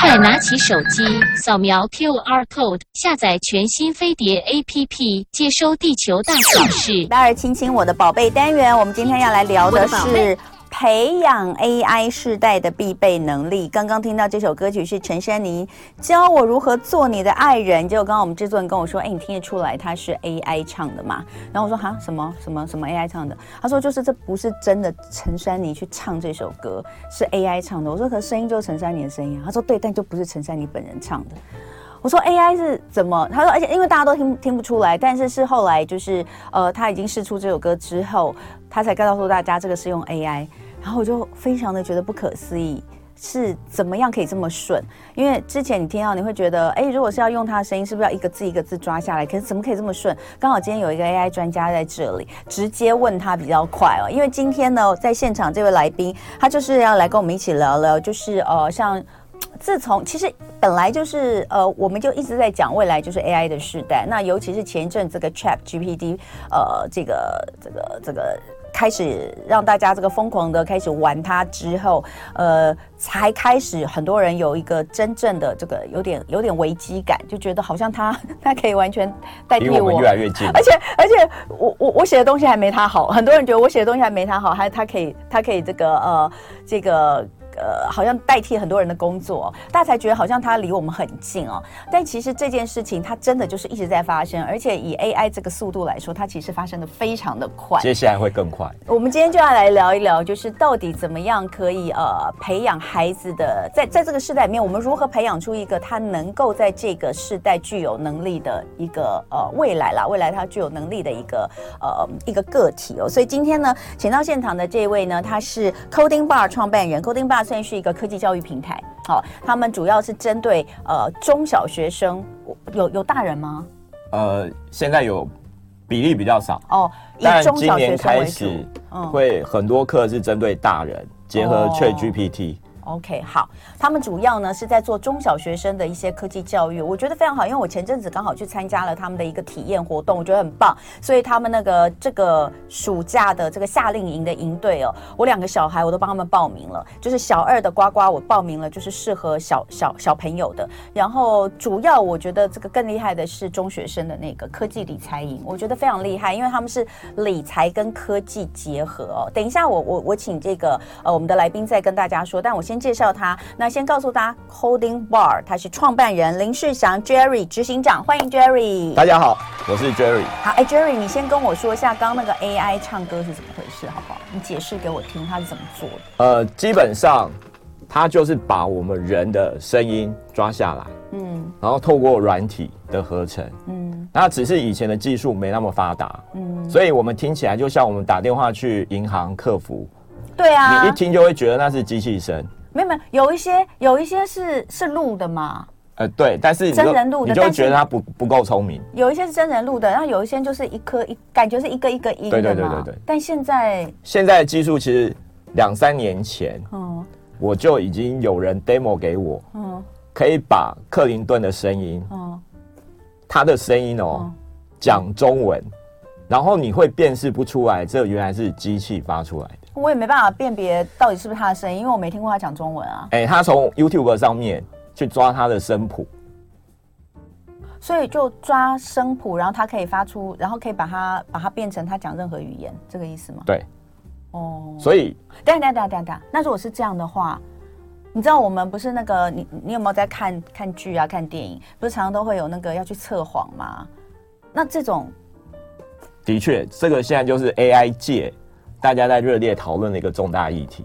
快拿起手机，扫描 QR code，下载全新飞碟 APP，接收地球大小事。大儿亲亲，我的宝贝单元，我们今天要来聊的是。培养 AI 世代的必备能力。刚刚听到这首歌曲是陈珊妮教我如何做你的爱人。结果刚刚我们制作人跟我说：“哎，你听得出来他是 AI 唱的吗？”然后我说：“哈，什么什么什么 AI 唱的？”他说：“就是这不是真的陈珊妮去唱这首歌，是 AI 唱的。”我说：“可是声音就是陈珊妮的声音。”他说：“对，但就不是陈珊妮本人唱的。”我说：“AI 是怎么？”他说：“而且因为大家都听听不出来，但是是后来就是呃，他已经试出这首歌之后，他才告诉大家这个是用 AI。”然后我就非常的觉得不可思议，是怎么样可以这么顺？因为之前你听到你会觉得，哎，如果是要用他的声音，是不是要一个字一个字抓下来？可是怎么可以这么顺？刚好今天有一个 AI 专家在这里，直接问他比较快哦。因为今天呢，在现场这位来宾，他就是要来跟我们一起聊聊，就是呃，像自从其实本来就是呃，我们就一直在讲未来就是 AI 的时代。那尤其是前一阵这个 ChatGPT，呃，这个这个这个。开始让大家这个疯狂的开始玩它之后，呃，才开始很多人有一个真正的这个有点有点危机感，就觉得好像它 它可以完全代替我，我越来越近。而且而且我我我写的东西还没它好，很多人觉得我写的东西还没它好，还它可以它可以这个呃这个。呃，好像代替很多人的工作，大家才觉得好像它离我们很近哦。但其实这件事情它真的就是一直在发生，而且以 AI 这个速度来说，它其实发生的非常的快。接下来会更快。我们今天就要来聊一聊，就是到底怎么样可以呃培养孩子的，在在这个世代里面，我们如何培养出一个他能够在这个世代具有能力的一个呃未来啦，未来他具有能力的一个呃一个个体哦。所以今天呢，请到现场的这位呢，他是 Coding Bar 创办人，Coding Bar。算是一个科技教育平台，好，他们主要是针对呃中小学生，有有大人吗？呃，现在有比例比较少。哦，但今年开始会很多课是针对大人，结合 ChatGPT。OK，好，他们主要呢是在做中小学生的一些科技教育，我觉得非常好，因为我前阵子刚好去参加了他们的一个体验活动，我觉得很棒，所以他们那个这个暑假的这个夏令营的营队哦，我两个小孩我都帮他们报名了，就是小二的呱呱我报名了，就是适合小小小朋友的，然后主要我觉得这个更厉害的是中学生的那个科技理财营，我觉得非常厉害，因为他们是理财跟科技结合哦。等一下我我我请这个呃我们的来宾再跟大家说，但我先。先介绍他，那先告诉大家，Coding Bar，他是创办人林世祥 Jerry 执行长，欢迎 Jerry。大家好，我是 Jerry。好，哎，Jerry，你先跟我说一下，刚刚那个 AI 唱歌是怎么回事，好不好？你解释给我听，他是怎么做的？呃，基本上，他就是把我们人的声音抓下来，嗯，然后透过软体的合成，嗯，那只是以前的技术没那么发达，嗯，所以我们听起来就像我们打电话去银行客服，对啊，你一听就会觉得那是机器声。没有没有，有一些有一些是是录的嘛。呃，对，但是真人录的，你就觉得他不不够聪明。有一些是真人录的，然后有一些就是一颗一，感觉是一个一个音。对对对对对。但现在现在的技术其实两三年前，嗯，我就已经有人 demo 给我，嗯，可以把克林顿的声音，嗯，他的声音哦，讲中文，然后你会辨识不出来，这原来是机器发出来的。我也没办法辨别到底是不是他的声音，因为我没听过他讲中文啊。哎、欸，他从 YouTube 上面去抓他的声谱，所以就抓声谱，然后他可以发出，然后可以把它把它变成他讲任何语言，这个意思吗？对。哦。所以，等等等等等，那如果是这样的话，你知道我们不是那个你你有没有在看看剧啊、看电影？不是常常都会有那个要去测谎吗？那这种的确，这个现在就是 AI 界。大家在热烈讨论的一个重大议题，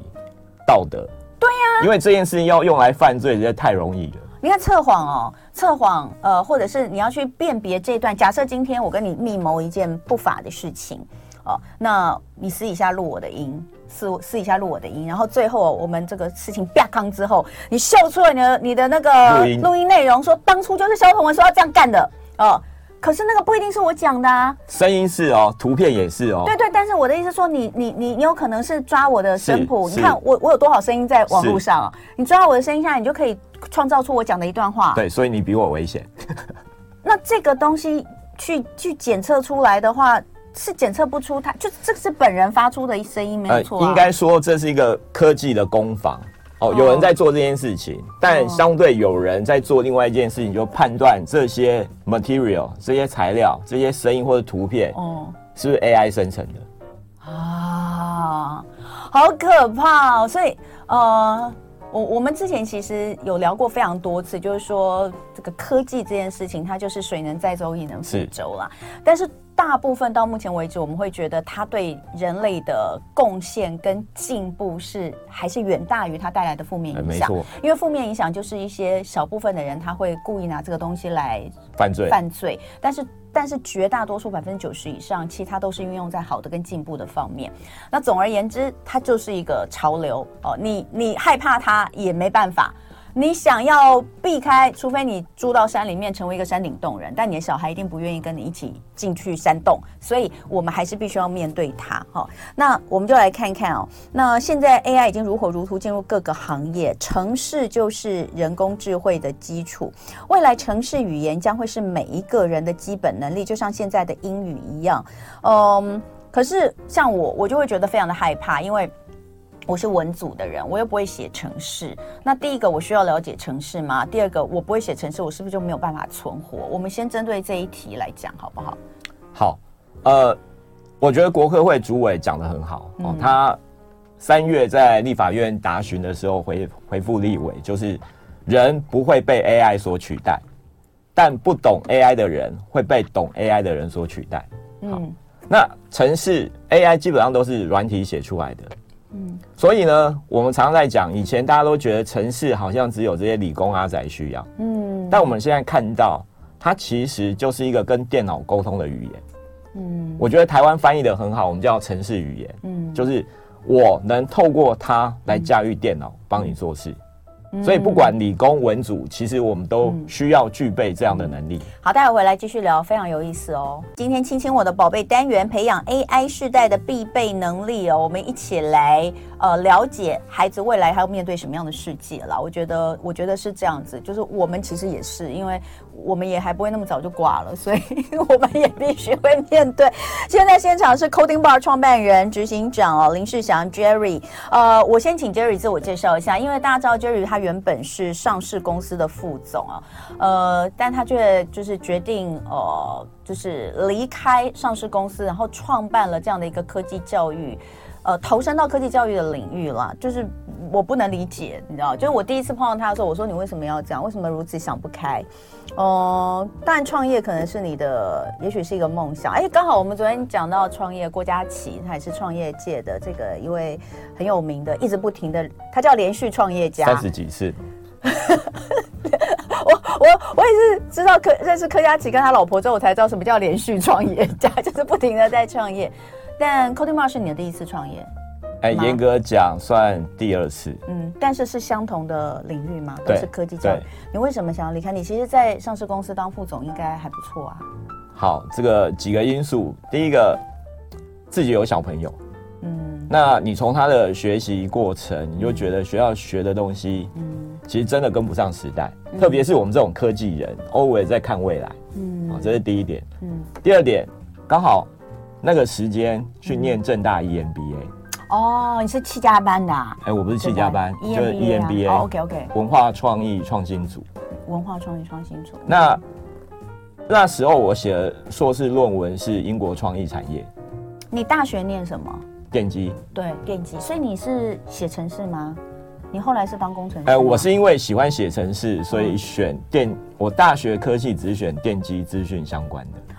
道德。对呀、啊，因为这件事情要用来犯罪，实在太容易了。你看测谎哦，测谎，呃，或者是你要去辨别这段。假设今天我跟你密谋一件不法的事情，哦，那你私底下录我的音，私私底下录我的音，然后最后我们这个事情啪康之后，你秀出了你的你的那个录音内容，说当初就是萧同文说要这样干的，哦。可是那个不一定是我讲的啊，声音是哦，图片也是哦。对对，但是我的意思说你，你你你你有可能是抓我的声谱，你看我我有多少声音在网络上啊？你抓我的声音下来，你就可以创造出我讲的一段话。对，所以你比我危险。那这个东西去去检测出来的话，是检测不出它，就这个是本人发出的声音没有错啊。呃，应该说这是一个科技的攻防。哦，有人在做这件事情，但相对有人在做另外一件事情，就判断这些 material、这些材料、这些声音或者图片，哦，是不是 AI 生成的？啊，好可怕哦！所以，呃，我我们之前其实有聊过非常多次，就是说这个科技这件事情，它就是水能载舟，亦能覆舟啦。但是。大部分到目前为止，我们会觉得它对人类的贡献跟进步是还是远大于它带来的负面影响。没错，因为负面影响就是一些小部分的人他会故意拿这个东西来犯罪犯罪，但是但是绝大多数百分之九十以上，其他都是运用在好的跟进步的方面。那总而言之，它就是一个潮流哦，你你害怕它也没办法。你想要避开，除非你住到山里面，成为一个山顶洞人，但你的小孩一定不愿意跟你一起进去山洞，所以我们还是必须要面对它。哈，那我们就来看看哦，那现在 AI 已经如火如荼进入各个行业，城市就是人工智慧的基础，未来城市语言将会是每一个人的基本能力，就像现在的英语一样。嗯，可是像我，我就会觉得非常的害怕，因为。我是文组的人，我又不会写程式。那第一个，我需要了解程式吗？第二个，我不会写程式，我是不是就没有办法存活？我们先针对这一题来讲，好不好？好，呃，我觉得国科会主委讲的很好哦。他三月在立法院答询的时候回回复立委，就是人不会被 AI 所取代，但不懂 AI 的人会被懂 AI 的人所取代。嗯，那城市 AI 基本上都是软体写出来的。嗯，所以呢，我们常常在讲，以前大家都觉得城市好像只有这些理工阿仔需要，嗯，但我们现在看到，它其实就是一个跟电脑沟通的语言，嗯，我觉得台湾翻译的很好，我们叫城市语言，嗯，就是我能透过它来驾驭电脑，帮你做事。所以不管理工文组，其实我们都需要具备这样的能力。嗯、好，待会回来继续聊，非常有意思哦。今天亲亲我的宝贝单元，培养 AI 世代的必备能力哦。我们一起来呃了解孩子未来还要面对什么样的世界了。我觉得，我觉得是这样子，就是我们其实也是，因为我们也还不会那么早就挂了，所以我们也必须会面对。现在现场是 Coding Bar 创办人、执行长哦林世祥 Jerry。呃，我先请 Jerry 自我介绍一下，因为大家知道 Jerry 他。原本是上市公司的副总啊，呃，但他却就是决定呃，就是离开上市公司，然后创办了这样的一个科技教育，呃，投身到科技教育的领域了。就是我不能理解，你知道，就是我第一次碰到他的时候，我说你为什么要这样？为什么如此想不开？哦、呃，但创业可能是你的，也许是一个梦想。哎，刚好我们昨天讲到创业，郭佳琪他也是创业界的这个一位很有名的，一直不停的，他叫连续创业家，三十几次。我我我也是知道柯认识柯佳琪跟他老婆之后，我才知道什么叫连续创业家，就是不停的在创业。但 Coding Bar 是你的第一次创业？哎，严格讲算第二次。嗯，但是是相同的领域嘛？都是科技教育。你为什么想要离开？你其实，在上市公司当副总应该还不错啊。好，这个几个因素，第一个自己有小朋友，嗯，那你从他的学习过程，你就觉得学校学的东西，嗯，其实真的跟不上时代，嗯、特别是我们这种科技人，always 在看未来，嗯，这是第一点，嗯，第二点，刚好那个时间去念正大 EMBA。哦，你是七加班的啊？哎，我不是七加班，就是 EMBA。OK OK。文化创意创新组。文化创意创新组。那那时候我写的硕士论文是英国创意产业。你大学念什么？电机。对，电机。所以你是写程式吗？你后来是当工程师？哎，我是因为喜欢写程式，所以选电。我大学科系只选电机资讯相关的。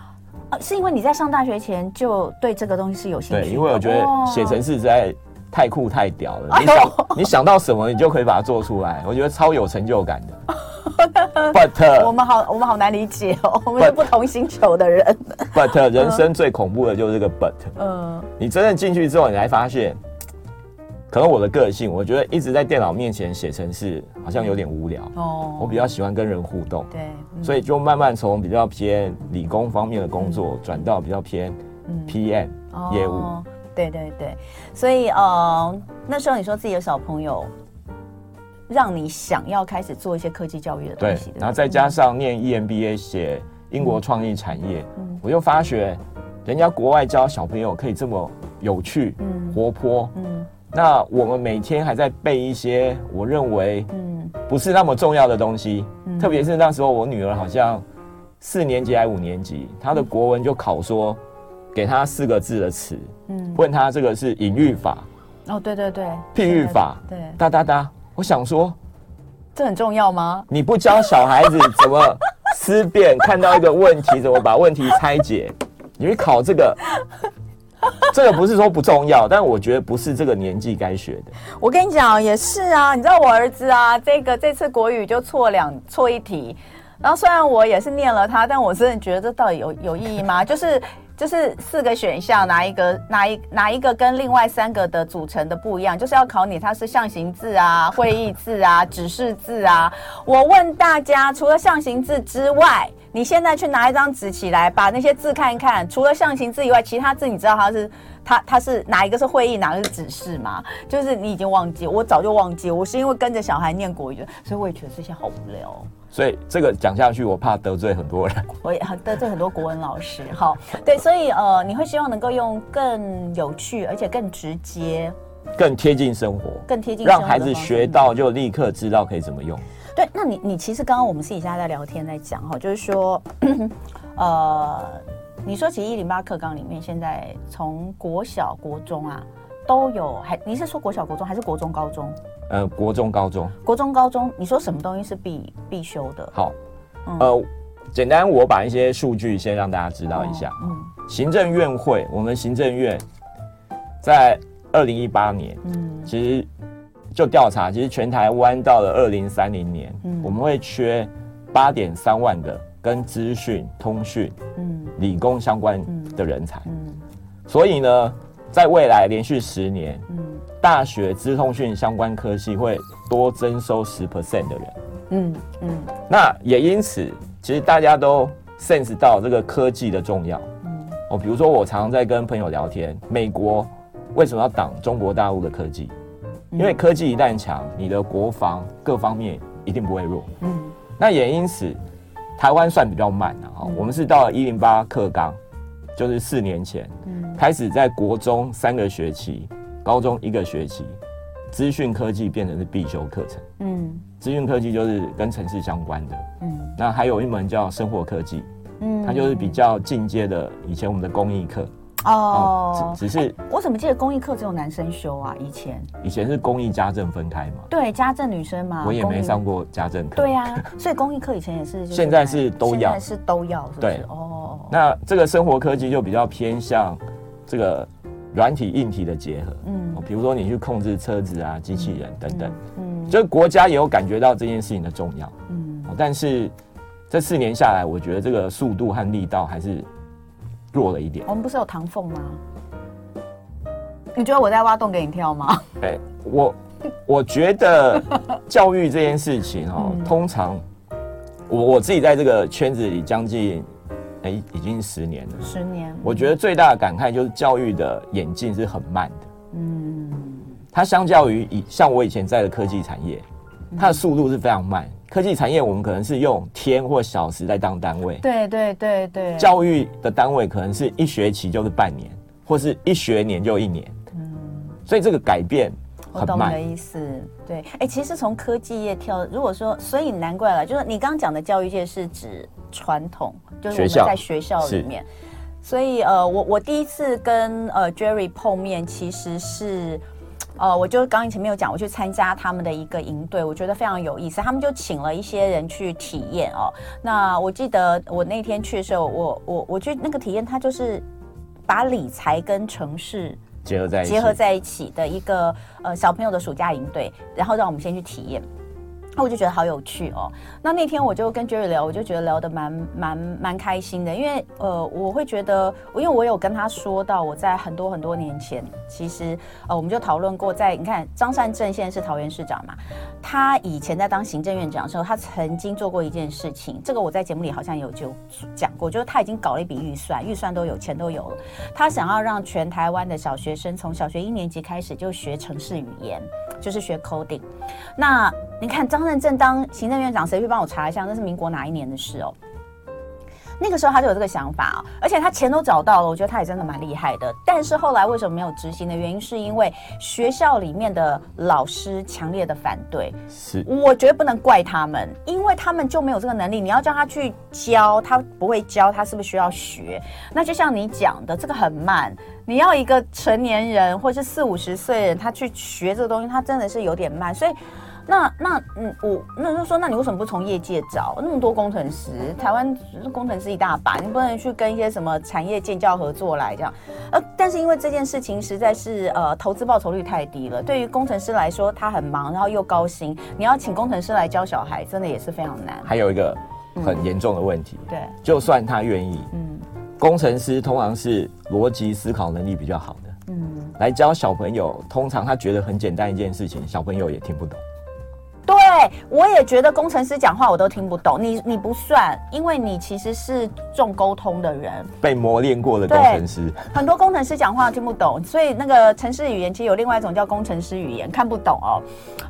是因为你在上大学前就对这个东西是有兴趣？对，因为我觉得写程式实在太酷太屌了。你想你想到什么，你就可以把它做出来，我觉得超有成就感的。But 我们好，我们好难理解哦，我们是不同星球的人。But 人生最恐怖的就是这个 But。嗯，你真正进去之后，你才发现。可能我的个性，我觉得一直在电脑面前写程式好像有点无聊。哦，我比较喜欢跟人互动。对，所以就慢慢从比较偏理工方面的工作转到比较偏 PM 业务。对对对，所以呃，那时候你说自己有小朋友，让你想要开始做一些科技教育的东西。对，然后再加上念 EMBA 写英国创意产业，我就发觉人家国外教小朋友可以这么有趣、活泼。嗯。那我们每天还在背一些我认为嗯。不是那么重要的东西，嗯、特别是那时候我女儿好像四年级还五年级，她的国文就考说给她四个字的词，嗯，问她这个是隐喻法，哦对对对，譬喻法，对，哒哒哒，我想说这很重要吗？你不教小孩子怎么思辨，看到一个问题怎么把问题拆解，你去考这个？这个不是说不重要，但我觉得不是这个年纪该学的。我跟你讲，也是啊，你知道我儿子啊，这个这次国语就错两错一题，然后虽然我也是念了他，但我真的觉得这到底有有意义吗？就是就是四个选项，哪一个哪一哪一个跟另外三个的组成的不一样？就是要考你它是象形字啊、会意字啊、指示字啊。我问大家，除了象形字之外。你现在去拿一张纸起来，把那些字看一看，除了象形字以外，其他字你知道它是它它是哪一个是会议，哪个是指示吗？就是你已经忘记，我早就忘记，我是因为跟着小孩念国语，所以我也觉得这些好无聊。所以这个讲下去，我怕得罪很多人，我也很得罪很多国文老师。好，对，所以呃，你会希望能够用更有趣，而且更直接、更贴近生活、更贴近，让孩子学到就立刻知道可以怎么用。对，那你你其实刚刚我们私底下在聊天在讲哈，就是说，呃，你说其实一零八课纲里面现在从国小国中啊都有，还你是说国小国中还是国中高中？呃，国中高中。国中高中，你说什么东西是必必修的？好，嗯、呃，简单我把一些数据先让大家知道一下。哦、嗯，行政院会，我们行政院在二零一八年，嗯，其实。就调查，其实全台湾到了二零三零年，嗯，我们会缺八点三万的跟资讯、通讯、嗯，理工相关的人才，嗯，嗯，所以呢，在未来连续十年，嗯，大学资通讯相关科系会多征收十 percent 的人，嗯嗯，那也因此，其实大家都 sense 到这个科技的重要，嗯，哦，比如说我常常在跟朋友聊天，美国为什么要挡中国大陆的科技？因为科技一旦强，你的国防各方面一定不会弱。嗯，那也因此，台湾算比较慢的哈。我们是到了一零八课纲，就是四年前，嗯，开始在国中三个学期，高中一个学期，资讯科技变成是必修课程。嗯，资讯科技就是跟城市相关的。嗯，那还有一门叫生活科技，嗯，它就是比较进阶的，以前我们的工艺课。哦，只只是我怎么记得公益课只有男生修啊？以前以前是公益家政分开嘛？对，家政女生嘛。我也没上过家政课。对呀，所以公益课以前也是。现在是都要，现在是都要，是不是？对哦。那这个生活科技就比较偏向这个软体硬体的结合。嗯，比如说你去控制车子啊、机器人等等。嗯，就国家也有感觉到这件事情的重要。嗯，但是这四年下来，我觉得这个速度和力道还是。弱了一点。我们不是有唐凤吗？你觉得我在挖洞给你跳吗？哎，我我觉得教育这件事情哦，嗯、通常我我自己在这个圈子里将近哎已经十年了。十年。我觉得最大的感慨就是教育的演进是很慢的。嗯。它相较于以像我以前在的科技产业，它的速度是非常慢。科技产业，我们可能是用天或小时来当单位。对对对对。教育的单位可能是一学期就是半年，或是一学年就一年。嗯。所以这个改变很慢。我懂你的意思。对。哎、欸，其实从科技业跳，如果说，所以难怪了，就是你刚刚讲的教育界是指传统，就是我们在学校里面。所以呃，我我第一次跟呃 Jerry 碰面，其实是。呃，我就刚刚前面有讲，我去参加他们的一个营队，我觉得非常有意思。他们就请了一些人去体验哦。那我记得我那天去的时候，我我我觉得那个体验，它就是把理财跟城市结合在结合在一起的一个呃小朋友的暑假营队，然后让我们先去体验。那我就觉得好有趣哦。那那天我就跟 Jerry 聊，我就觉得聊得蛮蛮蛮开心的，因为呃，我会觉得，因为我有跟他说到，我在很多很多年前，其实呃，我们就讨论过在，你看张善政现在是桃园市长嘛，他以前在当行政院长的时候，他曾经做过一件事情，这个我在节目里好像有就讲过，就是他已经搞了一笔预算，预算都有，钱都有了，他想要让全台湾的小学生从小学一年级开始就学城市语言，就是学 coding。那你看张。任正当行政院长，谁去帮我查一下？那是民国哪一年的事哦？那个时候他就有这个想法，而且他钱都找到了，我觉得他也真的蛮厉害的。但是后来为什么没有执行的原因，是因为学校里面的老师强烈的反对。是，我觉得不能怪他们，因为他们就没有这个能力。你要叫他去教，他不会教，他是不是需要学？那就像你讲的，这个很慢。你要一个成年人或是四五十岁人，他去学这个东西，他真的是有点慢。所以。那那嗯，我那就说，那你为什么不从业界找那么多工程师？台湾工程师一大把，你不能去跟一些什么产业建教合作来这样？呃，但是因为这件事情实在是呃投资报酬率太低了，对于工程师来说，他很忙，然后又高薪，你要请工程师来教小孩，真的也是非常难。还有一个很严重的问题，对，就算他愿意，嗯，工程师通常是逻辑思考能力比较好的，嗯，来教小朋友，通常他觉得很简单一件事情，小朋友也听不懂。对，我也觉得工程师讲话我都听不懂。你你不算，因为你其实是重沟通的人，被磨练过的工程师。很多工程师讲话听不懂，所以那个城市语言其实有另外一种叫工程师语言，看不懂哦。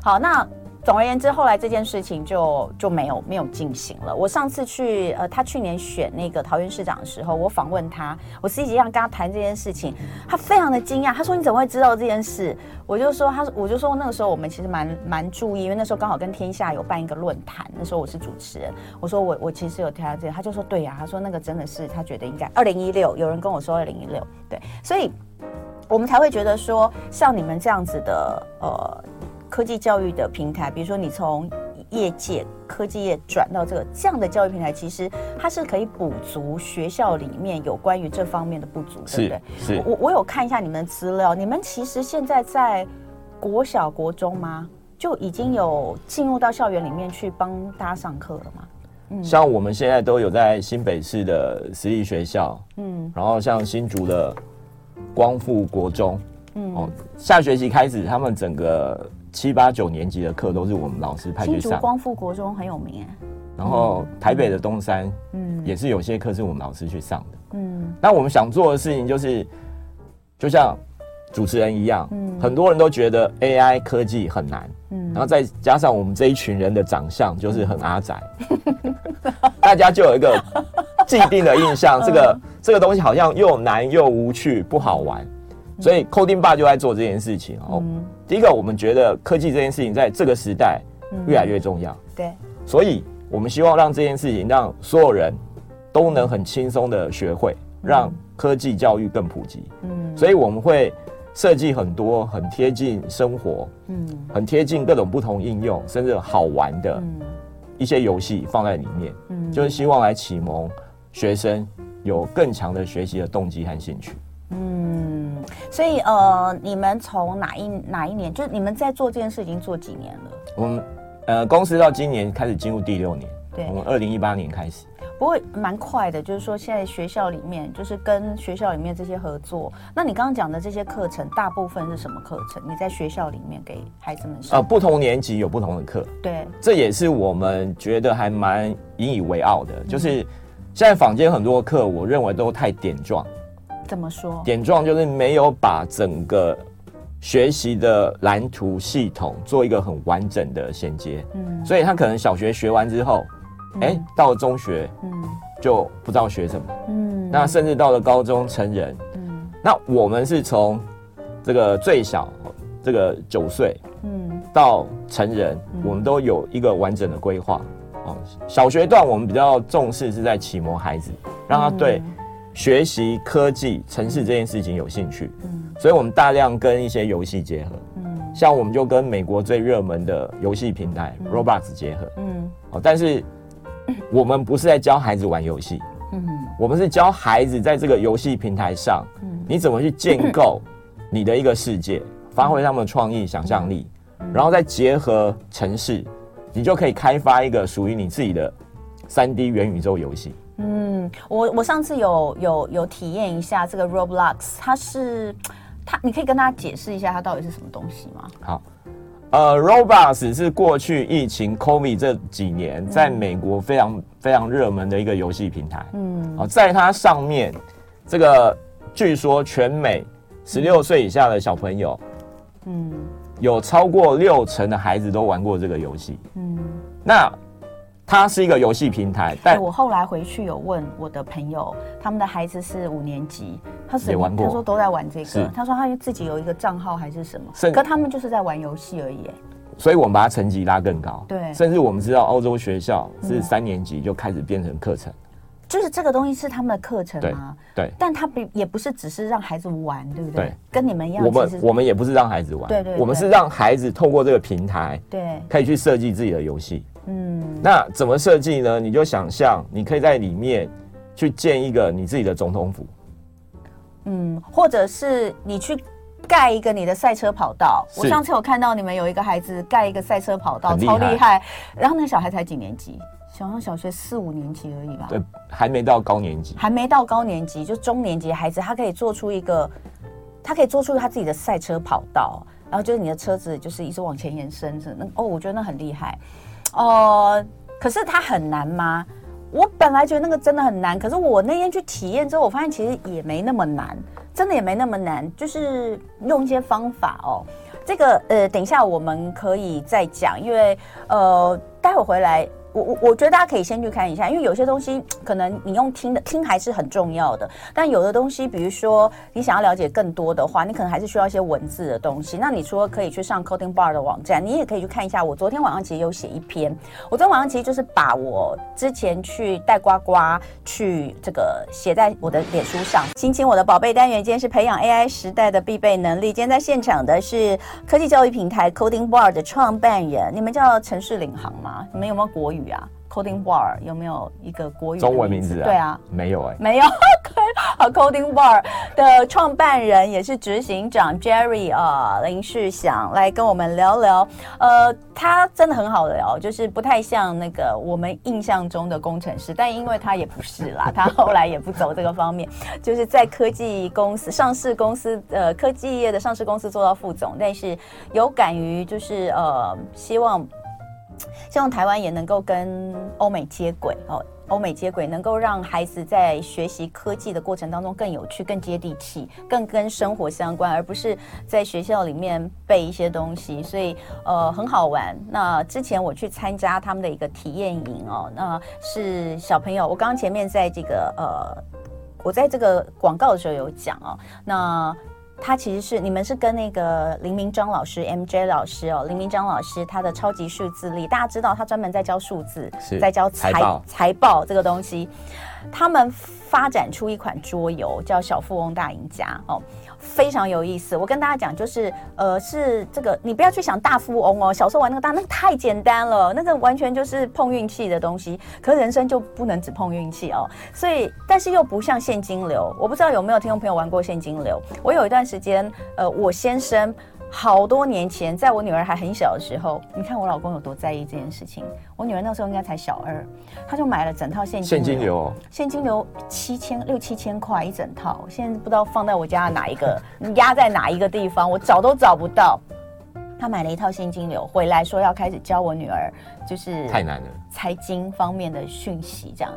好，那。总而言之，后来这件事情就就没有没有进行了。我上次去，呃，他去年选那个桃园市长的时候，我访问他，我实际上跟他谈这件事情，他非常的惊讶，他说：“你怎么会知道这件事？”我就说：“他，我就说那个时候我们其实蛮蛮注意，因为那时候刚好跟天下有办一个论坛，那时候我是主持人，我说我我其实有听到这个，他就说对呀、他说那个真的是他觉得应该二零一六，有人跟我说二零一六，对，所以我们才会觉得说像你们这样子的，呃。”科技教育的平台，比如说你从业界科技业转到这个这样的教育平台，其实它是可以补足学校里面有关于这方面的不足，对不对？是。我我有看一下你们的资料，你们其实现在在国小、国中吗？就已经有进入到校园里面去帮大家上课了吗？嗯，像我们现在都有在新北市的私立学校，嗯，然后像新竹的光复国中，嗯，哦，下学期开始他们整个。七八九年级的课都是我们老师派去上。新竹光复国中很有名哎。然后台北的东山，嗯，也是有些课是我们老师去上的。嗯。那我们想做的事情就是，就像主持人一样，嗯，很多人都觉得 AI 科技很难，嗯，然后再加上我们这一群人的长相就是很阿宅，大家就有一个既定的印象，这个这个东西好像又难又无趣，不好玩。所以 Coding Bar 就在做这件事情哦。第一个，我们觉得科技这件事情在这个时代越来越重要。对，所以我们希望让这件事情让所有人都能很轻松的学会，让科技教育更普及。嗯，所以我们会设计很多很贴近生活，嗯，很贴近各种不同应用，甚至好玩的一些游戏放在里面。嗯，就是希望来启蒙学生有更强的学习的动机和兴趣。嗯，所以呃，你们从哪一哪一年，就是你们在做这件事已经做几年了？我们呃，公司到今年开始进入第六年，对，我们二零一八年开始，不过蛮快的。就是说，现在学校里面就是跟学校里面这些合作。那你刚刚讲的这些课程，大部分是什么课程？你在学校里面给孩子们上？呃，不同年级有不同的课，对，这也是我们觉得还蛮引以为傲的。就是现在坊间很多课，我认为都太点状。怎么说？点状就是没有把整个学习的蓝图系统做一个很完整的衔接，嗯，所以他可能小学学完之后，哎、嗯。欸，到了中学，嗯，就不知道学什么，嗯，那甚至到了高中成人，嗯，那我们是从这个最小这个九岁，嗯，到成人，嗯，我们都有一个完整的规划，哦，小学段我们比较重视是在启蒙孩子，让他对。学习科技、城市这件事情有兴趣，嗯，所以我们大量跟一些游戏结合，嗯，像我们就跟美国最热门的游戏平台 Roblox 结合，嗯，哦，但是我们不是在教孩子玩游戏，嗯，我们是教孩子在这个游戏平台上，嗯，你怎么去建构 你的一个世界，发挥他们的创意、想象力，然后再结合城市，你就可以开发一个属于你自己的三 D 元宇宙游戏。嗯，我我上次有有有体验一下这个 Roblox，它是它，你可以跟大家解释一下它到底是什么东西吗？好，呃，Roblox 是过去疫情 COVID 这几年在美国非常、嗯、非常热门的一个游戏平台。嗯，哦，在它上面，这个据说全美十六岁以下的小朋友，嗯，有超过六成的孩子都玩过这个游戏。嗯，那。它是一个游戏平台。但我后来回去有问我的朋友，他们的孩子是五年级，他是也玩过，他说都在玩这个，他说他自己有一个账号还是什么，是可他们就是在玩游戏而已。所以我们把它成绩拉更高，对，甚至我们知道欧洲学校是三年级就开始变成课程。嗯就是这个东西是他们的课程吗？对，对，但他不也不是只是让孩子玩，对不对？对，跟你们一样。我们我们也不是让孩子玩，对，对对，我们是让孩子透过这个平台，对，可以去设计自己的游戏。嗯，那怎么设计呢？你就想象，你可以在里面去建一个你自己的总统府，嗯，或者是你去盖一个你的赛车跑道。我上次有看到你们有一个孩子盖一个赛车跑道，超厉害。然后那个小孩才几年级？小上小学四五年级而已吧，对，还没到高年级，还没到高年级，就中年级孩子，他可以做出一个，他可以做出他自己的赛车跑道，然后就是你的车子就是一直往前延伸着，那哦，我觉得那很厉害，哦、呃，可是它很难吗？我本来觉得那个真的很难，可是我那天去体验之后，我发现其实也没那么难，真的也没那么难，就是用一些方法哦，这个呃，等一下我们可以再讲，因为呃，待会回来。我我我觉得大家可以先去看一下，因为有些东西可能你用听的听还是很重要的，但有的东西，比如说你想要了解更多的话，你可能还是需要一些文字的东西。那你说可以去上 Coding Bar 的网站，你也可以去看一下。我昨天晚上其实有写一篇，我昨天晚上其实就是把我之前去带呱呱去这个写在我的脸书上。亲亲我的宝贝单元，今天是培养 AI 时代的必备能力。今天在现场的是科技教育平台 Coding Bar 的创办人，你们叫程式领航吗？你们有没有国语？啊，Coding Bar 有没有一个国语中文名字啊？对啊，没有哎、欸，没有。好，Coding Bar 的创办人也是执行长 Jerry 啊，林世祥来跟我们聊聊。呃，他真的很好聊，就是不太像那个我们印象中的工程师，但因为他也不是啦，他后来也不走这个方面，就是在科技公司、上市公司呃科技业的上市公司做到副总，但是有敢于就是呃希望。希望台湾也能够跟欧美接轨哦，欧美接轨能够让孩子在学习科技的过程当中更有趣、更接地气、更跟生活相关，而不是在学校里面背一些东西。所以呃很好玩。那之前我去参加他们的一个体验营哦，那是小朋友。我刚刚前面在这个呃，我在这个广告的时候有讲哦，那。他其实是你们是跟那个林明章老师 MJ 老师哦，林明章老师他的超级数字力，大家知道他专门在教数字，在教财报财报这个东西，他们发展出一款桌游叫小富翁大赢家哦。非常有意思，我跟大家讲，就是呃，是这个，你不要去想大富翁哦，小时候玩那个大，那个太简单了，那个完全就是碰运气的东西。可是人生就不能只碰运气哦，所以，但是又不像现金流，我不知道有没有听众朋友玩过现金流。我有一段时间，呃，我先生。好多年前，在我女儿还很小的时候，你看我老公有多在意这件事情。我女儿那时候应该才小二，他就买了整套现金流，现金流，现金流七千六七千块一整套，现在不知道放在我家哪一个，压在哪一个地方，我找都找不到。他买了一套现金流回来，说要开始教我女儿，就是太难了，财经方面的讯息这样。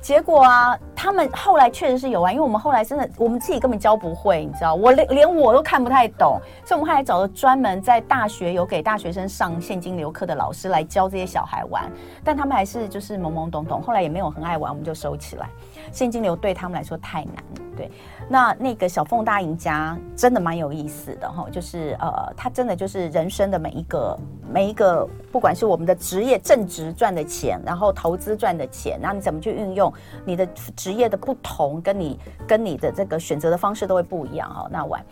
结果啊，他们后来确实是有玩，因为我们后来真的，我们自己根本教不会，你知道，我连连我都看不太懂，所以我们后来找了专门在大学有给大学生上现金流课的老师来教这些小孩玩，但他们还是就是懵懵懂懂，后来也没有很爱玩，我们就收起来。现金流对他们来说太难，对。那那个小凤大赢家真的蛮有意思的哈，就是呃，他真的就是人生的每一个每一个，不管是我们的职业正职赚的钱，然后投资赚的钱，然后你怎么去运用你的职业的不同，跟你跟你的这个选择的方式都会不一样哈。那晚，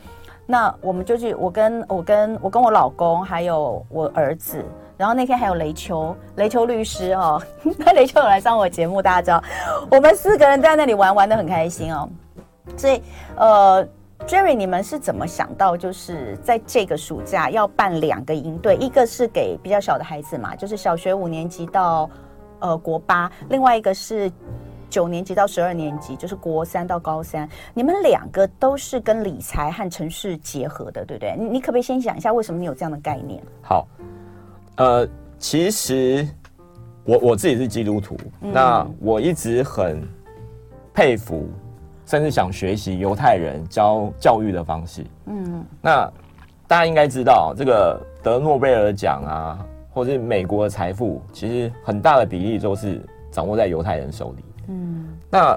那我们就去，我跟我跟我跟我老公还有我儿子，然后那天还有雷秋雷秋律师哦，那雷秋有来上我节目，大家知道，我们四个人在那里玩玩得很开心哦。所以，呃，Jerry，你们是怎么想到，就是在这个暑假要办两个营队？一个是给比较小的孩子嘛，就是小学五年级到呃国八；另外一个是九年级到十二年级，就是国三到高三。你们两个都是跟理财和城市结合的，对不对？你你可不可以先讲一下，为什么你有这样的概念？好，呃，其实我我自己是基督徒，嗯，那我一直很佩服。甚至想学习犹太人教教育的方式。嗯，那大家应该知道，这个得诺贝尔奖啊，或是美国的财富，其实很大的比例都是掌握在犹太人手里。嗯，那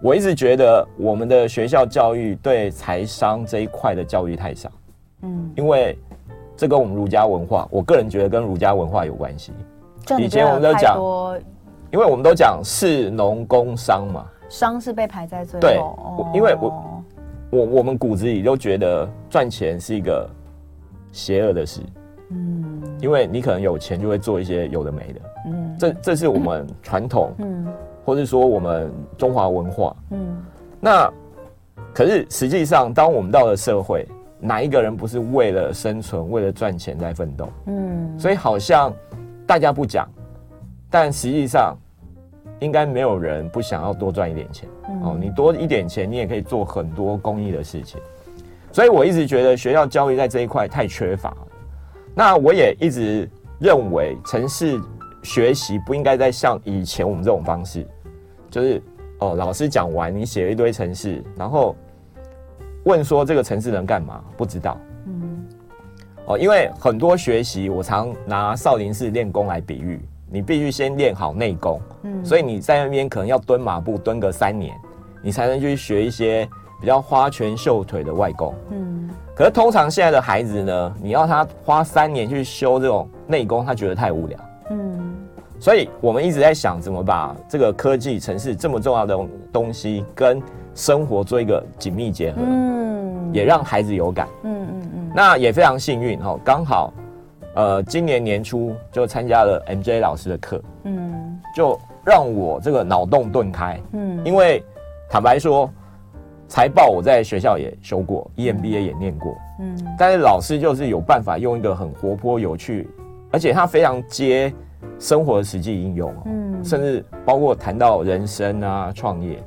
我一直觉得我们的学校教育对财商这一块的教育太少。嗯，因为这跟我们儒家文化，我个人觉得跟儒家文化有关系。以前我们都讲，因为我们都讲士农工商嘛，商是被排在最后。对，因为我我我们骨子里都觉得赚钱是一个邪恶的事。嗯，因为你可能有钱就会做一些有的没的。嗯，这这是我们 传统，嗯，或者说我们中华文化。嗯，那可是实际上，当我们到了社会，哪一个人不是为了生存、为了赚钱在奋斗？嗯，所以好像。大家不讲，但实际上应该没有人不想要多赚一点钱。嗯、哦，你多一点钱，你也可以做很多公益的事情。所以我一直觉得学校教育在这一块太缺乏了。那我也一直认为，城市学习不应该再像以前我们这种方式，就是哦，老师讲完，你写了一堆城市，然后问说这个城市能干嘛？不知道。嗯哦，因为很多学习，我常拿少林寺练功来比喻，你必须先练好内功，嗯，所以你在那边可能要蹲马步蹲个三年，你才能去学一些比较花拳绣腿的外功，嗯。可是通常现在的孩子呢，你要他花三年去修这种内功，他觉得太无聊，嗯。所以我们一直在想怎么把这个科技、城市这么重要的东西跟生活做一个紧密结合，嗯，也让孩子有感，嗯嗯嗯。那也非常幸运哈，刚好，呃，今年年初就参加了 MJ 老师的课，嗯，就让我这个脑洞顿开，嗯，因为坦白说，财报我在学校也修过，EMBA 也念过，嗯，但是老师就是有办法用一个很活泼有趣，而且他非常接生活的实际应用，嗯，甚至包括谈到人生啊、创业，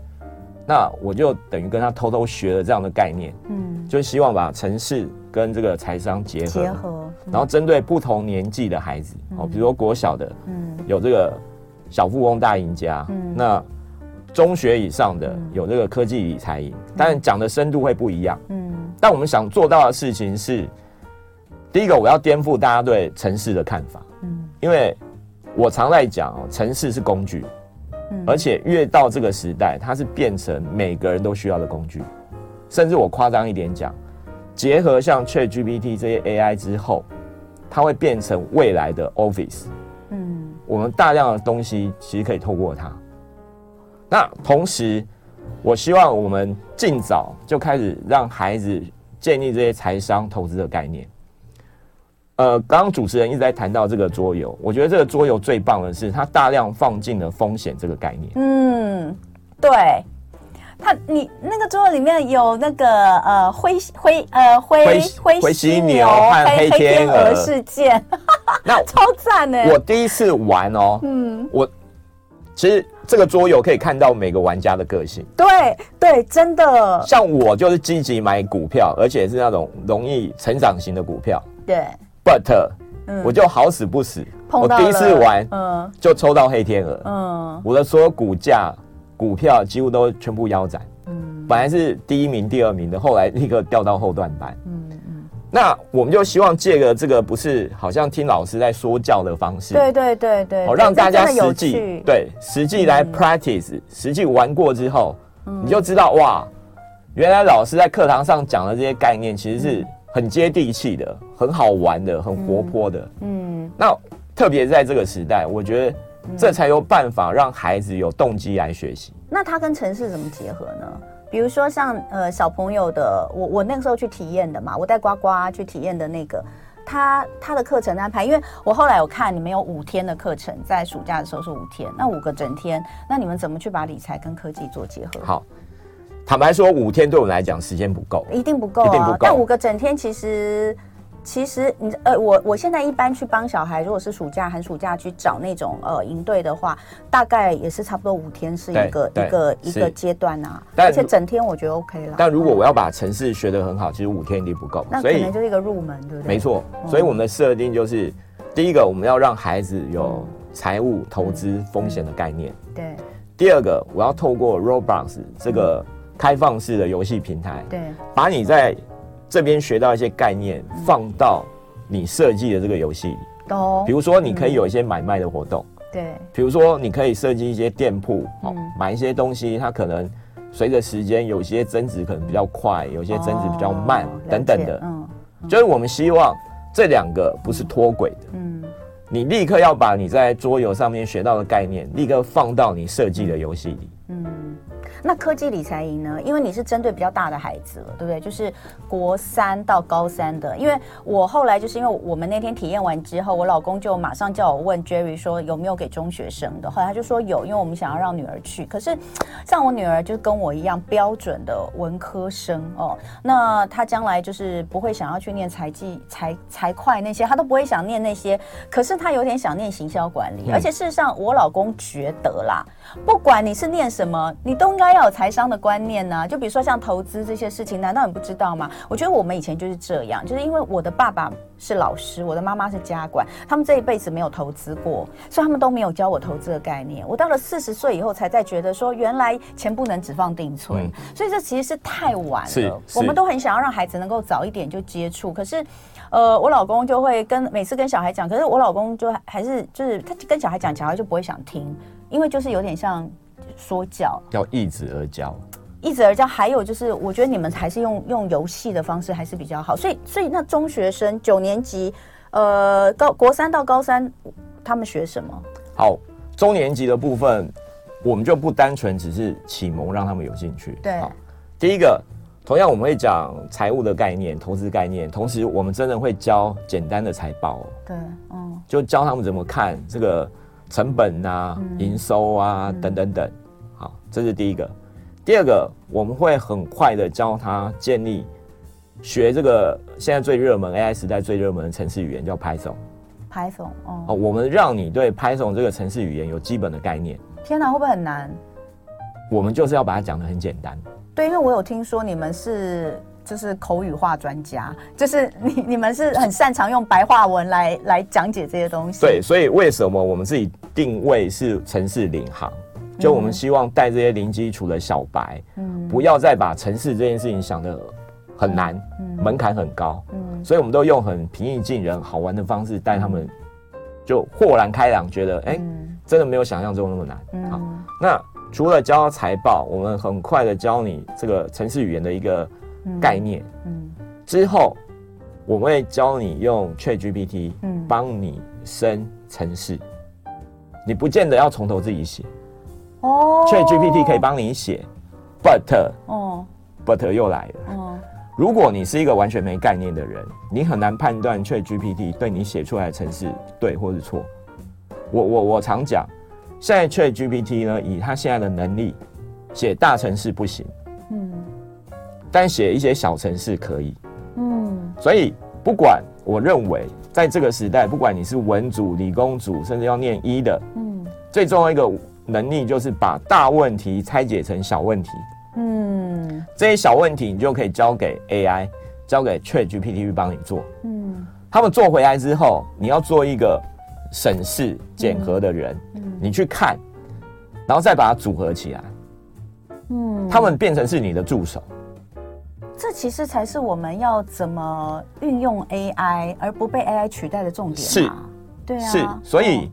那我就等于跟他偷偷学了这样的概念，嗯，就希望把城市。跟这个财商结合，结合，然后针对不同年纪的孩子，哦，比如说国小的，嗯，有这个小富翁大赢家，嗯，那中学以上的有这个科技理财营，但讲的深度会不一样，嗯，但我们想做到的事情是，第一个我要颠覆大家对城市的看法，嗯，因为我常在讲哦，城市是工具，嗯，而且越到这个时代，它是变成每个人都需要的工具，甚至我夸张一点讲。结合像 ChatGPT 这些 AI 之后，它会变成未来的 Office。嗯，我们大量的东西其实可以透过它。那同时，我希望我们尽早就开始让孩子建立这些财商投资的概念。呃，刚刚主持人一直在谈到这个桌游，我觉得这个桌游最棒的是它大量放进了风险这个概念。嗯，对。他你那个桌子里面有那个呃灰灰呃灰灰灰犀牛和黑天鹅事件，那 超赞呢！我第一次玩哦，嗯，我其实这个桌游可以看到每个玩家的个性，对对，真的。像我就是积极买股票，而且是那种容易成长型的股票，对。But 我就好死不死，我第一次玩，嗯，就抽到黑天鹅，嗯，我的所有股价。股票几乎都全部腰斩，嗯，本来是第一名、第二名的，后来立刻掉到后段班，嗯嗯。那我们就希望借个这个，不是好像听老师在说教的方式，对对对对，好让大家实际对实际来 practice，实际玩过之后，你就知道哇，原来老师在课堂上讲的这些概念，其实是很接地气的，很好玩的，很活泼的，嗯。那特别在这个时代，我觉得。这才有办法让孩子有动机来学习。那他跟城市怎么结合呢？比如说像呃小朋友的，我我那个时候去体验的嘛，我带呱呱去体验的那个，他他的课程安排，因为我后来有看你们有五天的课程，在暑假的时候是五天，那五个整天，那你们怎么去把理财跟科技做结合？好，坦白说，五天对我们来讲时间不够，一定不够啊，一定不够。但五个整天其实。其实你呃，我我现在一般去帮小孩，如果是暑假、寒暑假去找那种呃营队的话，大概也是差不多五天是一个一个一个阶段啊。而且整天我觉得 OK 了。但如果我要把城市学得很好，其实五天一定不够。那可能就是一个入门，对不对？没错。所以我们的设定就是，第一个我们要让孩子有财务投资风险的概念。对。第二个，我要透过 Roblox 这个开放式的游戏平台，对，把你在这边学到一些概念，放到你设计的这个游戏里，懂。比如说，你可以有一些买卖的活动。对。比如说，你可以设计一些店铺，哦，买一些东西，它可能随着时间有些增值可能比较快，有些增值比较慢，等等的。嗯。就是我们希望这两个不是脱轨的。嗯。你立刻要把你在桌游上面学到的概念，立刻放到你设计的游戏里。嗯。那科技理财营呢？因为你是针对比较大的孩子了，对不对？就是国三到高三的。因为我后来就是因为我们那天体验完之后，我老公就马上叫我问 Jerry 说有没有给中学生的。后来他就说有，因为我们想要让女儿去。可是像我女儿就跟我一样标准的文科生哦，那她将来就是不会想要去念财技、财财会那些，她都不会想念那些。可是她有点想念行销管理，嗯、而且事实上我老公觉得啦，不管你是念什么，你都应该。要有财商的观念呢、啊，就比如说像投资这些事情，难道你不知道吗？我觉得我们以前就是这样，就是因为我的爸爸是老师，我的妈妈是家管，他们这一辈子没有投资过，所以他们都没有教我投资的概念。我到了四十岁以后，才在觉得说，原来钱不能只放定存，嗯、所以这其实是太晚了。我们都很想要让孩子能够早一点就接触，可是，呃，我老公就会跟每次跟小孩讲，可是我老公就还是就是他跟小孩讲，小孩就不会想听，因为就是有点像。说教要易子而教，一直而教。还有就是，我觉得你们还是用用游戏的方式还是比较好。所以，所以那中学生九年级，呃，高国三到高三，他们学什么？好，中年级的部分，我们就不单纯只是启蒙，让他们有兴趣。对，好，第一个，同样我们会讲财务的概念、投资概念，同时我们真的会教简单的财报。对，嗯，就教他们怎么看这个成本啊、营、嗯、收啊、嗯、等等等。好，这是第一个。第二个，我们会很快的教他建立学这个现在最热门 AI 时代最热门的程式语言，叫 Python。Python，哦。哦，我们让你对 Python 这个程式语言有基本的概念。天哪，会不会很难？我们就是要把它讲得很简单。对，因为我有听说你们是就是口语化专家，就是你你们是很擅长用白话文来来讲解这些东西。对，所以为什么我们自己定位是城市领航？就我们希望带这些零基础的小白，嗯，不要再把城市这件事情想的很难，嗯，门槛很高，嗯，所以我们都用很平易近人、好玩的方式带他们，就豁然开朗，觉得哎，真的没有想象中那么难。好，那除了教财报，我们很快的教你这个城市语言的一个概念，嗯，之后我们会教你用 ChatGPT，嗯，帮你生程式，你不见得要从头自己写。哦，ChatGPT 可以帮你写，but，哦，but 又来了。哦，如果你是一个完全没概念的人，你很难判断 ChatGPT 对你写出来的程式对或是错。我我我常讲，现在 ChatGPT 呢，以它现在的能力，写大城市不行，嗯，但写一些小程式可以，嗯，所以不管我认为，在这个时代，不管你是文组、理工组，甚至要念医的，嗯，最重要一个。能力就是把大问题拆解成小问题，嗯，这些小问题你就可以交给 AI，交给 ChatGPT 去帮你做，嗯，他们做回来之后，你要做一个审视检核的人，嗯，你去看，然后再把它组合起来，嗯，他们变成是你的助手，这其实才是我们要怎么运用 AI 而不被 AI 取代的重点，是，对啊，是，所以。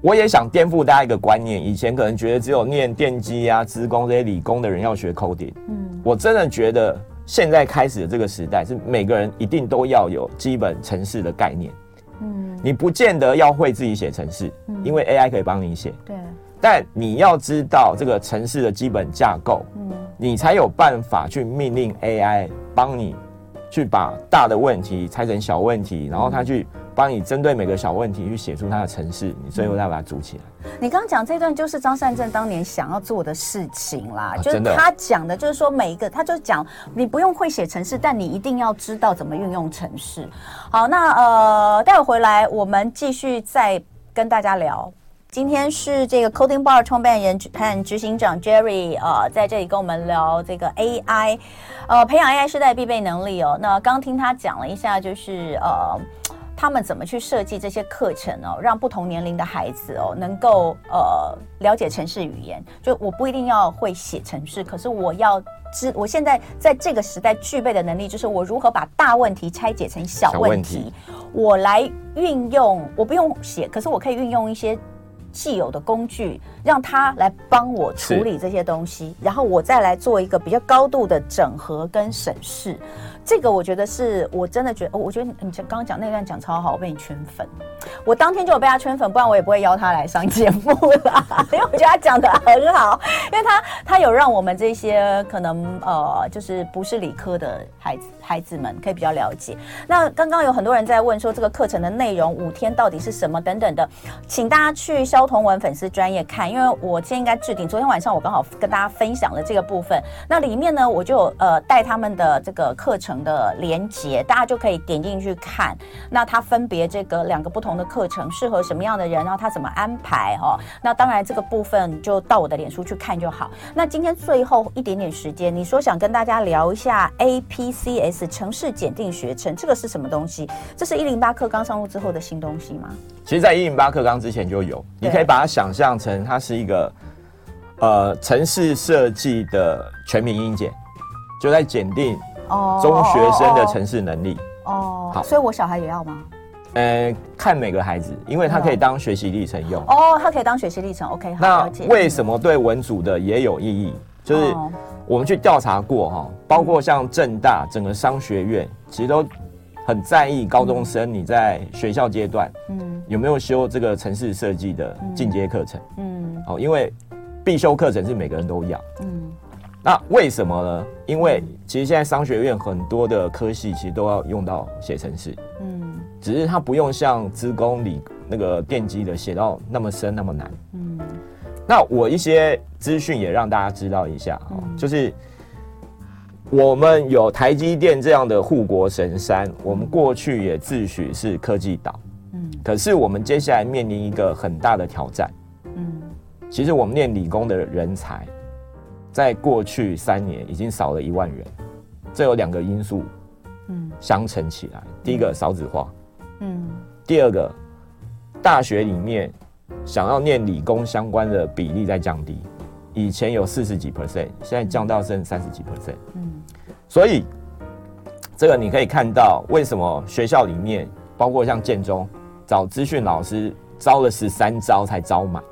我也想颠覆大家一个观念，以前可能觉得只有念电机啊、资工这些理工的人要学 coding。嗯，我真的觉得现在开始的这个时代，是每个人一定都要有基本程式的概念。嗯，你不见得要会自己写程式，因为 AI 可以帮你写。对，但你要知道这个城市的基本架构，嗯，你才有办法去命令 AI 帮你去把大的问题拆成小问题，然后他去。帮你针对每个小问题去写出它的城市，你最后再把它组起来。你刚刚讲这段就是张善政当年想要做的事情啦，就是他讲的，就是说每一个，他就讲你不用会写城市，但你一定要知道怎么运用城市。好，那呃，待会回来我们继续再跟大家聊。今天是这个 Coding Bar 创办人和执行长 Jerry 呃，在这里跟我们聊这个 AI，呃，培养 AI 时代必备能力哦。那刚听他讲了一下，就是呃。他们怎么去设计这些课程哦，让不同年龄的孩子哦能够呃了解城市语言。就我不一定要会写程式，可是我要知我现在在这个时代具备的能力，就是我如何把大问题拆解成小问题，我来运用，我不用写，可是我可以运用一些。既有的工具，让他来帮我处理这些东西，然后我再来做一个比较高度的整合跟审视。这个我觉得是我真的觉得，我觉得你刚刚讲那段讲超好，我被你圈粉。我当天就有被他圈粉，不然我也不会邀他来上节目啦。因为我觉得他讲的很好，因为他他有让我们这些可能呃就是不是理科的孩子孩子们可以比较了解。那刚刚有很多人在问说这个课程的内容五天到底是什么等等的，请大家去萧同文粉丝专业看，因为我今天应该置顶。昨天晚上我刚好跟大家分享了这个部分，那里面呢我就呃带他们的这个课程。的连接，大家就可以点进去看。那它分别这个两个不同的课程适合什么样的人，然后他怎么安排哦？那当然这个部分就到我的脸书去看就好。那今天最后一点点时间，你说想跟大家聊一下 APCS 程式检定学程，这个是什么东西？这是一零八课纲上路之后的新东西吗？其实，在一零八课纲之前就有，你可以把它想象成它是一个呃城市设计的全民英检，就在检定。哦，中学生的城市能力哦，好，所以我小孩也要吗？呃，看每个孩子，因为他可以当学习历程用。哦，他可以当学习历程，OK。那为什么对文组的也有意义？就是我们去调查过哈，包括像正大整个商学院，其实都很在意高中生你在学校阶段，嗯，有没有修这个城市设计的进阶课程？嗯，哦，因为必修课程是每个人都要，嗯。那为什么呢？因为其实现在商学院很多的科系其实都要用到写程式，嗯，只是它不用像资工、理那个电机的写到那么深那么难，嗯。那我一些资讯也让大家知道一下啊，就是我们有台积电这样的护国神山，我们过去也自诩是科技岛，嗯，可是我们接下来面临一个很大的挑战，嗯，其实我们念理工的人才。在过去三年已经少了一万人，这有两个因素，嗯，相乘起来，第一个少子化，嗯，第二个大学里面想要念理工相关的比例在降低，以前有四十几 percent，现在降到剩三十几 percent，嗯，所以这个你可以看到为什么学校里面，包括像建中找资讯老师招了十三招才招满。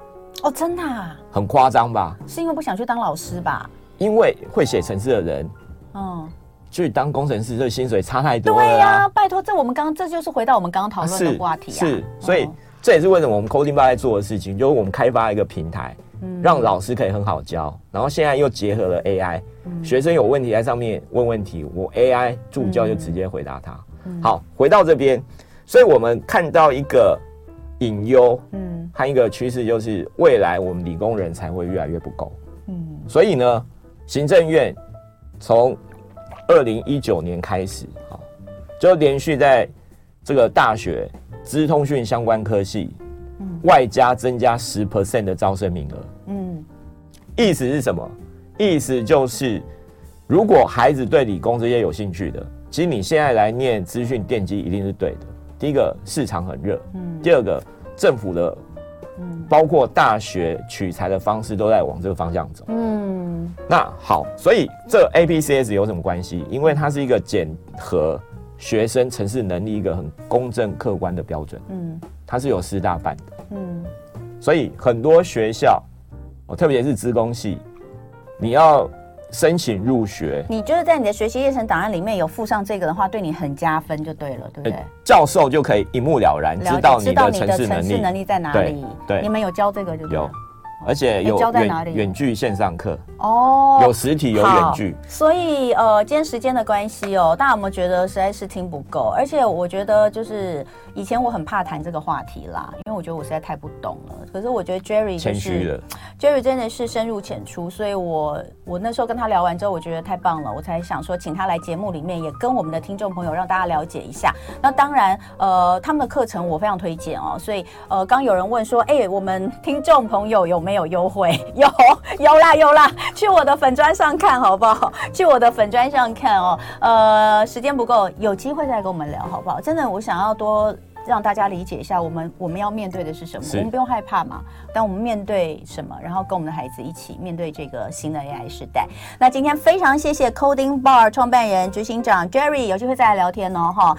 哦，真的啊，很夸张吧？是因为不想去当老师吧？因为会写程式的人，嗯，去当工程师，这薪水差太多了。对呀，拜托，这我们刚刚这就是回到我们刚刚讨论的话题啊。是，所以这也是为什么我们 Coding Bar 在做的事情，就是我们开发一个平台，让老师可以很好教，然后现在又结合了 AI，学生有问题在上面问问题，我 AI 助教就直接回答他。好，回到这边，所以我们看到一个。隐忧，嗯，还有一个趋势就是未来我们理工人才会越来越不够，嗯，所以呢，行政院从二零一九年开始，啊，就连续在这个大学资通讯相关科系，嗯，外加增加十 percent 的招生名额，嗯，意思是什么？意思就是，如果孩子对理工这些有兴趣的，其实你现在来念资讯电机一定是对的。第一个市场很热，嗯，第二个政府的，嗯，包括大学取材的方式都在往这个方向走，嗯，那好，所以这 APCS 有什么关系？因为它是一个检核学生城市能力一个很公正客观的标准，嗯，它是有师大办的，嗯，所以很多学校，哦，特别是资工系，你要。申请入学，你就是在你的学习历程档案里面有附上这个的话，对你很加分就对了，对不对？教授就可以一目了然知道你的城市能力，在哪里。对，你们有教这个就。有，而且有教在哪里？远距线上课哦，有实体有远距。所以呃，今天时间的关系哦，大家有没有觉得实在是听不够？而且我觉得就是。以前我很怕谈这个话题啦，因为我觉得我实在太不懂了。可是我觉得 Jerry 就是谦虚了，Jerry 真的是深入浅出，所以我我那时候跟他聊完之后，我觉得太棒了，我才想说请他来节目里面，也跟我们的听众朋友让大家了解一下。那当然，呃，他们的课程我非常推荐哦。所以，呃，刚有人问说，哎、欸，我们听众朋友有没有优惠？有，有啦，有啦，去我的粉砖上看好不好？去我的粉砖上看哦。呃，时间不够，有机会再跟我们聊好不好？真的，我想要多。让大家理解一下，我们我们要面对的是什么？是我们不用害怕嘛。但我们面对什么？然后跟我们的孩子一起面对这个新的 AI 时代。那今天非常谢谢 Coding Bar 创办人、执行长 Jerry，有机会再来聊天哦，哈。